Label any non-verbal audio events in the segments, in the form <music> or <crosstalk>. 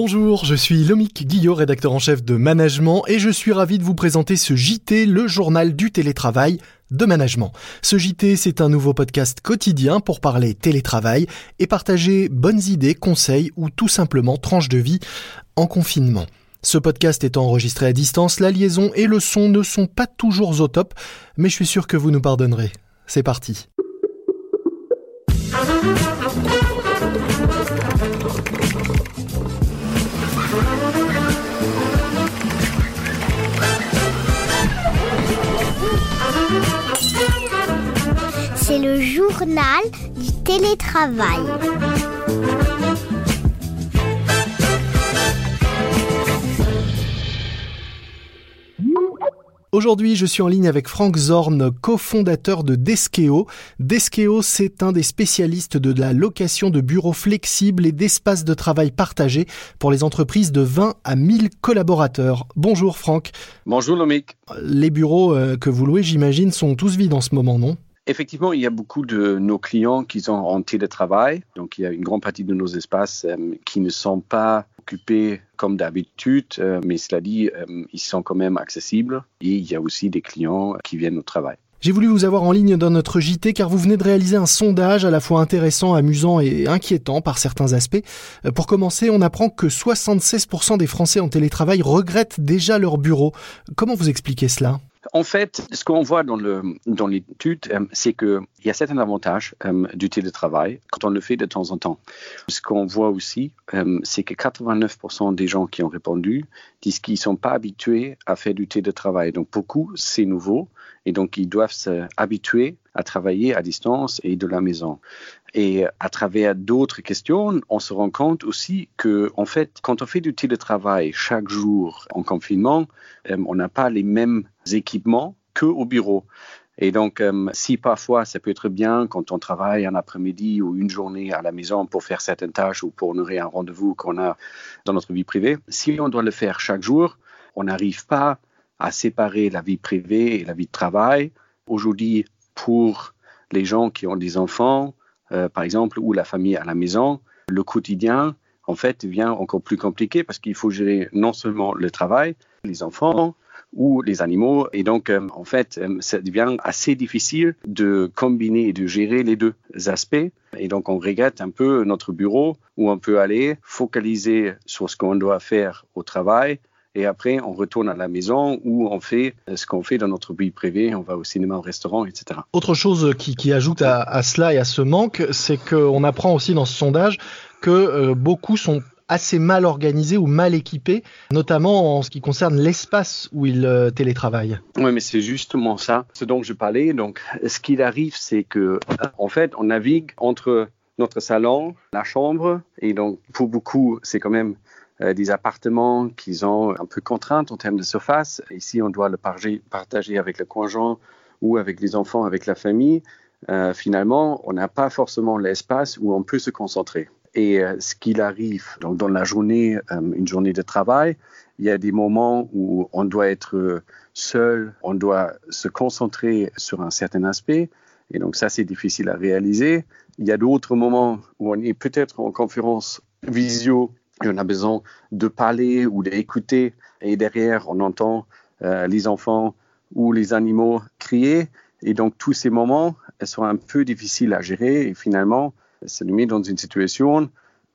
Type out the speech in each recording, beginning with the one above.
Bonjour, je suis Lomic Guillot, rédacteur en chef de Management, et je suis ravi de vous présenter ce JT, le journal du télétravail de management. Ce JT, c'est un nouveau podcast quotidien pour parler télétravail et partager bonnes idées, conseils ou tout simplement tranches de vie en confinement. Ce podcast étant enregistré à distance, la liaison et le son ne sont pas toujours au top, mais je suis sûr que vous nous pardonnerez. C'est parti. Le journal du télétravail. Aujourd'hui, je suis en ligne avec Frank Zorn, cofondateur de Deskeo. Deskeo, c'est un des spécialistes de la location de bureaux flexibles et d'espaces de travail partagés pour les entreprises de 20 à 1000 collaborateurs. Bonjour Franck. Bonjour Lomic. Les bureaux euh, que vous louez, j'imagine, sont tous vides en ce moment, non? Effectivement, il y a beaucoup de nos clients qui sont en télétravail. Donc, il y a une grande partie de nos espaces euh, qui ne sont pas occupés comme d'habitude, euh, mais cela dit, euh, ils sont quand même accessibles. Et il y a aussi des clients qui viennent au travail. J'ai voulu vous avoir en ligne dans notre JT car vous venez de réaliser un sondage à la fois intéressant, amusant et inquiétant par certains aspects. Pour commencer, on apprend que 76% des Français en télétravail regrettent déjà leur bureau. Comment vous expliquez cela? En fait, ce qu'on voit dans, l'étude, euh, c'est qu'il y a certains avantages euh, du télétravail quand on le fait de temps en temps. Ce qu'on voit aussi, euh, c'est que 89% des gens qui ont répondu disent qu'ils ne sont pas habitués à faire du télétravail. Donc, beaucoup, c'est nouveau et donc ils doivent s'habituer à travailler à distance et de la maison. Et à travers d'autres questions, on se rend compte aussi que, en fait, quand on fait du télétravail chaque jour en confinement, euh, on n'a pas les mêmes équipements qu'au bureau. Et donc, euh, si parfois ça peut être bien quand on travaille un après-midi ou une journée à la maison pour faire certaines tâches ou pour honorer un rendez-vous qu'on a dans notre vie privée, si on doit le faire chaque jour, on n'arrive pas à séparer la vie privée et la vie de travail. Aujourd'hui, pour les gens qui ont des enfants, euh, par exemple, ou la famille à la maison, le quotidien, en fait, devient encore plus compliqué parce qu'il faut gérer non seulement le travail, les enfants ou les animaux. Et donc, euh, en fait, euh, ça devient assez difficile de combiner et de gérer les deux aspects. Et donc, on regrette un peu notre bureau où on peut aller focaliser sur ce qu'on doit faire au travail et après, on retourne à la maison où on fait ce qu'on fait dans notre vie privée. On va au cinéma, au restaurant, etc. Autre chose qui, ajoute à, cela et à ce manque, c'est qu'on apprend aussi dans ce sondage que euh, beaucoup sont assez mal organisés ou mal équipés, notamment en ce qui concerne l'espace où ils euh, télétravaillent. Oui, mais c'est justement ça, ce dont je parlais. Donc, ce qu'il arrive, c'est que, en fait, on navigue entre notre salon, la chambre, et donc pour beaucoup, c'est quand même euh, des appartements qui sont un peu contraintes en termes de surface. Ici, on doit le partager avec le conjoint ou avec les enfants, avec la famille. Euh, finalement, on n'a pas forcément l'espace où on peut se concentrer. Et euh, ce qu'il arrive donc dans la journée, une journée de travail, il y a des moments où on doit être seul, on doit se concentrer sur un certain aspect. Et donc ça, c'est difficile à réaliser. Il y a d'autres moments où on est peut-être en conférence visio on a besoin de parler ou d'écouter et derrière on entend euh, les enfants ou les animaux crier. Et donc tous ces moments sont un peu difficiles à gérer. Et finalement ça nous met dans une situation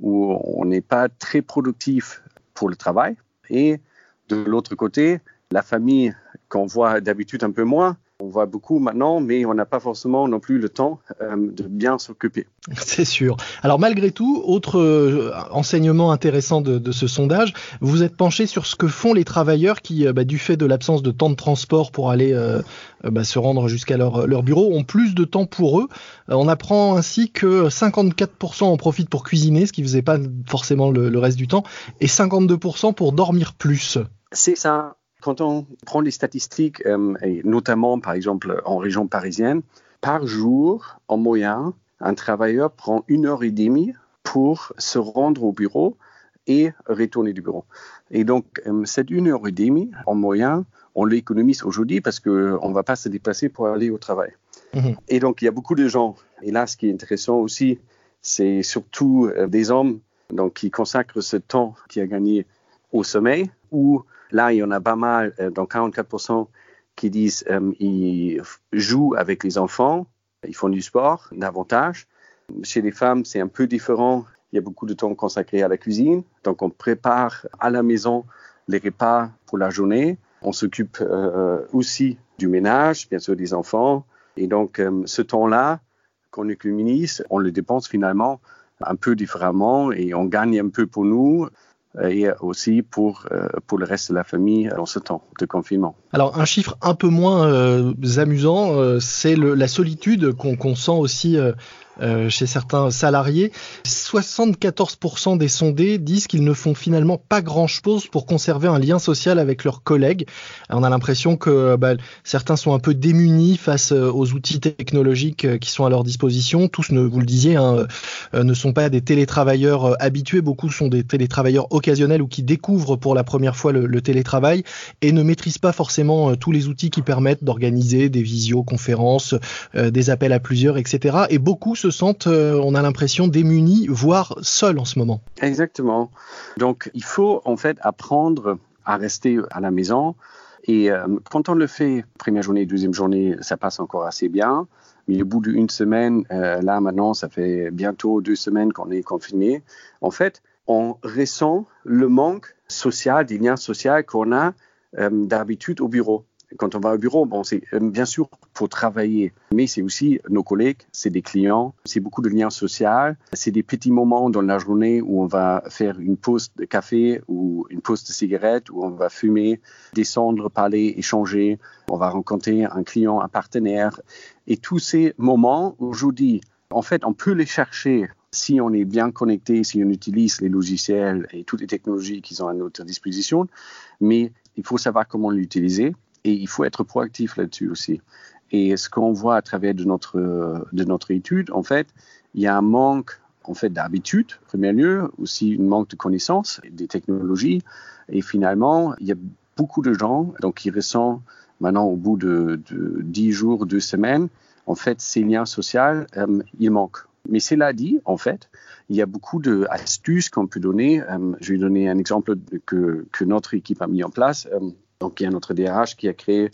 où on n'est pas très productif pour le travail. Et de l'autre côté la famille qu'on voit d'habitude un peu moins on voit beaucoup maintenant, mais on n'a pas forcément non plus le temps euh, de bien s'occuper. <laughs> C'est sûr. Alors malgré tout, autre euh, enseignement intéressant de, ce sondage, vous êtes penché sur ce que font les travailleurs qui, euh, bah, du fait de l'absence de temps de transport pour aller bah, se rendre jusqu'à leur, leur, bureau, ont plus de temps pour eux. on apprend ainsi que 54% en profitent pour cuisiner, ce qui ne faisait pas forcément le, le reste du temps, et 52% pour dormir plus. C'est ça quand on prend les statistiques, euh, et notamment par exemple en région parisienne, par jour, en moyenne, un travailleur prend une heure et demie pour se rendre au bureau et retourner du bureau. Et donc, euh, cette une heure et demie, en moyenne, on l'économise aujourd'hui parce qu'on ne va pas se déplacer pour aller au travail. Mhm. Et donc, il y a beaucoup de gens. Et là, ce qui est intéressant aussi, c'est surtout euh, des hommes donc qui consacrent ce temps qui a gagné au sommeil, ou là, il y en a pas mal, euh, dans 44% qui disent qu'ils jouent avec les enfants, ils font du sport davantage. Chez les femmes, c'est un peu différent. Il y a beaucoup de temps consacré à la cuisine. Donc, on prépare à la maison les repas pour la journée. On s'occupe euh, aussi du ménage, bien sûr des enfants. Et donc, euh, ce temps-là qu'on économise, on le dépense finalement un peu différemment et on gagne un peu pour nous et aussi pour, euh, pour le reste de la famille dans ce temps de confinement. Alors un chiffre un peu moins euh, amusant, euh, c'est la solitude qu'on sent aussi euh, chez certains salariés. 74% des sondés disent qu'ils ne font finalement pas grand-chose pour conserver un lien social avec leurs collègues. On a l'impression que bah, certains sont un peu démunis face euh, aux outils technologiques euh, qui sont à leur disposition. Tous, vous le disiez, hein, ne sont pas des télétravailleurs habitués. Beaucoup sont des télétravailleurs occasionnels ou qui découvrent pour la première fois le, le télétravail et ne maîtrisent pas forcément tous les outils qui permettent d'organiser des visioconférences, des appels à plusieurs, etc. Et beaucoup se sentent, euh, on a l'impression, démunis, voire seuls en ce moment. Exactement. Donc, il faut en fait apprendre à rester à la maison. Et euh, quand on le fait, première journée, deuxième journée, ça passe encore assez bien. Mais au bout d'une semaine, euh, là maintenant, ça fait bientôt deux semaines qu'on est confiné. En fait, on ressent le manque social, des liens sociaux qu'on a d'habitude au bureau quand on va au bureau, bon, c'est euh, bien sûr pour travailler, mais c'est aussi nos collègues, c'est des clients, c'est beaucoup de liens sociaux, c'est des petits moments dans la journée où on va faire une pause de café ou une pause de cigarette, où on va fumer, descendre, parler, échanger, on va rencontrer un client, un partenaire. Et tous ces moments, aujourd'hui, en fait, on peut les chercher si on est bien connecté, si on utilise les logiciels et toutes les technologies qu'ils ont à notre disposition, mais il faut savoir comment l'utiliser. Et il faut être proactif là-dessus aussi. Et ce qu'on voit à travers de notre, de notre étude, en fait, il y a un manque en fait d'habitude, en premier lieu, aussi un manque de connaissances des technologies. Et finalement, il y a beaucoup de gens donc, qui ressentent maintenant au bout de, de 10 jours, 2 semaines, en fait, ces liens sociaux, euh, ils manquent. Mais cela dit, en fait, il y a beaucoup d'astuces qu'on peut donner. Euh, je vais donner un exemple que, que, notre équipe a mis en place. Euh, donc, il y a notre DRH qui a créé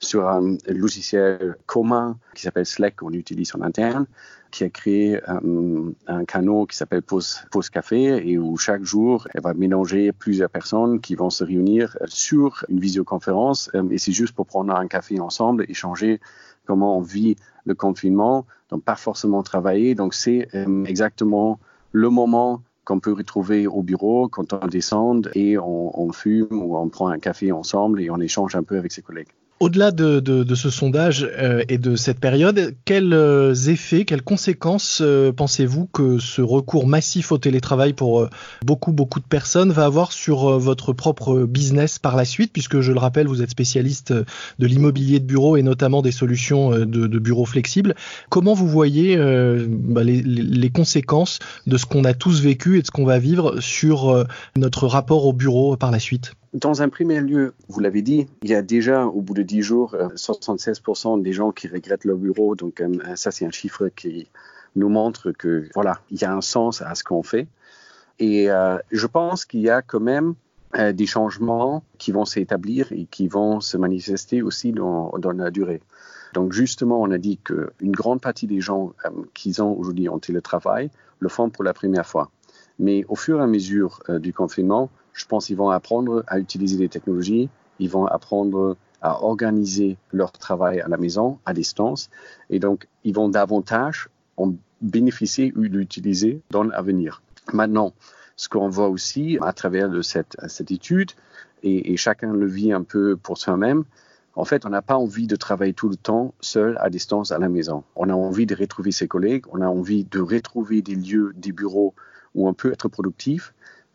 sur un logiciel commun qui s'appelle Slack, qu'on utilise en interne, qui a créé euh, un canal qui s'appelle Pause, Café et où chaque jour, elle va mélanger plusieurs personnes qui vont se réunir sur une visioconférence euh, et c'est juste pour prendre un café ensemble, échanger comment on vit le confinement, donc pas forcément travailler. Donc, c'est euh, exactement le moment qu'on peut retrouver au bureau quand on descend et on, on, fume ou on prend un café ensemble et on échange un peu avec ses collègues. Au-delà de, ce sondage euh, et de cette période, quels euh, effets, quelles conséquences euh, pensez-vous que ce recours massif au télétravail pour beaucoup, beaucoup de personnes va avoir sur votre propre business par la suite? Puisque je le rappelle, vous êtes spécialiste de l'immobilier de bureau et notamment des solutions de, de bureaux flexibles. Comment vous voyez bah, les, les, conséquences de ce qu'on a tous vécu et de ce qu'on va vivre sur notre rapport au bureau par la suite? Dans un premier lieu, vous l'avez dit, il y a déjà au bout de 10 jours 76% des gens qui regrettent leur bureau. Donc euh, ça, c'est un chiffre qui nous montre que voilà, il y a un sens à ce qu'on fait. Et euh, je pense qu'il y a quand même euh, des changements qui vont s'établir et qui vont se manifester aussi dans, la durée. Donc justement, on a dit qu'une grande partie des gens euh, qui ont aujourd'hui en télétravail le font pour la première fois. Mais au fur et à mesure euh, du confinement, je pense qu'ils vont apprendre à utiliser les technologies, ils vont apprendre à organiser leur travail à la maison, à distance, et donc ils vont davantage en bénéficier ou l'utiliser dans l'avenir. Maintenant, ce qu'on voit aussi à travers cette étude, et, et, chacun le vit un peu pour soi-même, en fait, on n'a pas envie de travailler tout le temps seul à distance à la maison. On a envie de retrouver ses collègues, on a envie de retrouver des lieux, des bureaux où on peut être productif,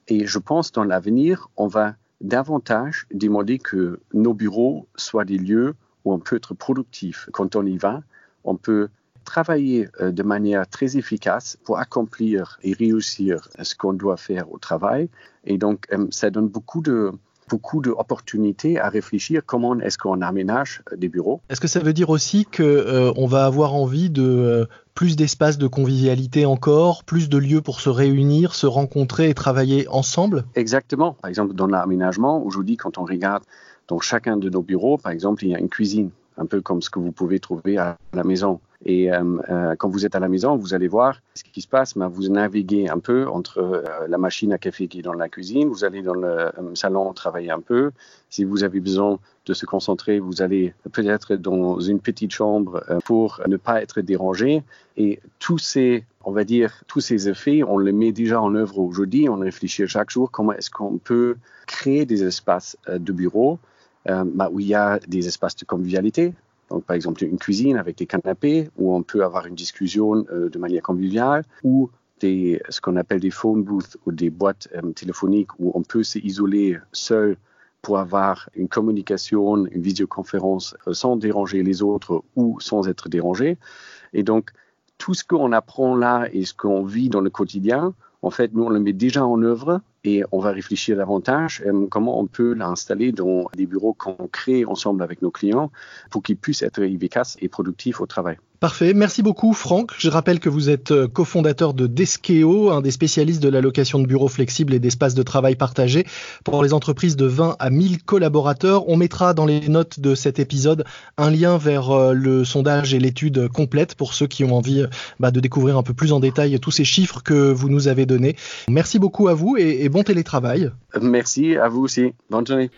et je pense dans l'avenir, on va davantage demander que nos bureaux soient des lieux où on peut être productif. Quand on y va, on peut travailler euh, de manière très efficace pour accomplir et réussir ce qu'on doit faire au travail. Et donc, euh, ça donne beaucoup de, beaucoup d'opportunités à réfléchir comment est-ce qu'on aménage des bureaux? Est-ce que ça veut dire aussi qu'on euh, va avoir envie de euh, plus d'espace de convivialité encore, plus de lieux pour se réunir, se rencontrer et travailler ensemble? Exactement. Par exemple, dans l'aménagement, aujourd'hui, quand on regarde dans chacun de nos bureaux, par exemple, il y a une cuisine, un peu comme ce que vous pouvez trouver à la maison. Et euh, euh, quand vous êtes à la maison, vous allez voir ce qui se passe. Mais vous naviguez un peu entre euh, la machine à café qui est dans la cuisine, vous allez dans le salon travailler un peu. Si vous avez besoin de se concentrer, vous allez peut-être dans une petite chambre pour ne pas être dérangé. Et tous ces, on va dire, tous ces effets, on les met déjà en œuvre aujourd'hui. On réfléchit chaque jour comment est-ce qu'on peut créer des espaces de bureau bah, où il y a des espaces de convivialité, donc, par exemple, une cuisine avec des canapés où on peut avoir une discussion euh, de manière conviviale ou des, ce qu'on appelle des phone booths ou des boîtes euh, téléphoniques où on peut s'isoler seul pour avoir une communication, une visioconférence euh, sans déranger les autres ou sans être dérangé. Et donc, tout ce qu'on apprend là et ce qu'on vit dans le quotidien, en fait, nous, on le met déjà en œuvre et on va réfléchir davantage à comment on peut l'installer dans des bureaux qu'on crée ensemble avec nos clients pour qu'ils puissent être efficaces et productifs au travail. Parfait, merci beaucoup Franck. Je rappelle que vous êtes euh, cofondateur de Deskeo, un des spécialistes de la location de bureaux flexibles et d'espaces de travail partagés pour les entreprises de 20 à 1000 collaborateurs. On mettra dans les notes de cet épisode un lien vers euh, le sondage et l'étude complète pour ceux qui ont envie bah, de découvrir un peu plus en détail tous ces chiffres que vous nous avez donnés. Merci beaucoup à vous et, bon télétravail. Merci à vous aussi. Bonne journée.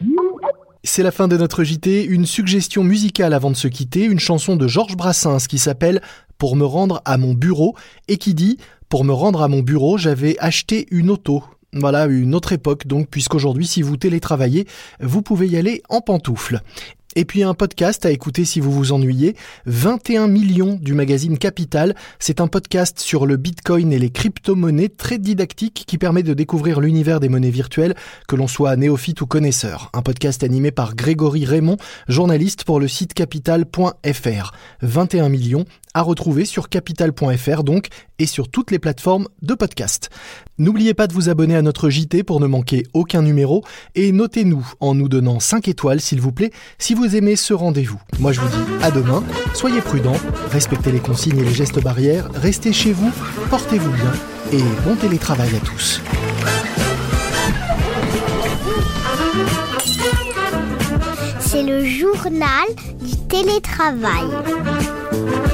C'est la fin de notre JT, une suggestion musicale avant de se quitter, une chanson de Georges Brassens qui s'appelle Pour me rendre à mon bureau et qui dit Pour me rendre à mon bureau, j'avais acheté une auto. Voilà, une autre époque donc, puisqu'aujourd'hui, si vous télétravaillez, vous pouvez y aller en pantoufles. Et puis un podcast à écouter si vous vous ennuyez, 21 millions du magazine Capital. C'est un podcast sur le Bitcoin et les crypto-monnaies très didactique qui permet de découvrir l'univers des monnaies virtuelles, que l'on soit néophyte ou connaisseur. Un podcast animé par Grégory Raymond, journaliste pour le site capital.fr. 21 millions à retrouver sur capital.fr donc et sur toutes les plateformes de podcast. N'oubliez pas de vous abonner à notre JT pour ne manquer aucun numéro et notez-nous en nous donnant 5 étoiles s'il vous plaît si vous aimez ce rendez-vous. Moi je vous dis à demain, soyez prudents, respectez les consignes et les gestes barrières, restez chez vous, portez-vous bien et bon télétravail à tous. C'est le journal du télétravail.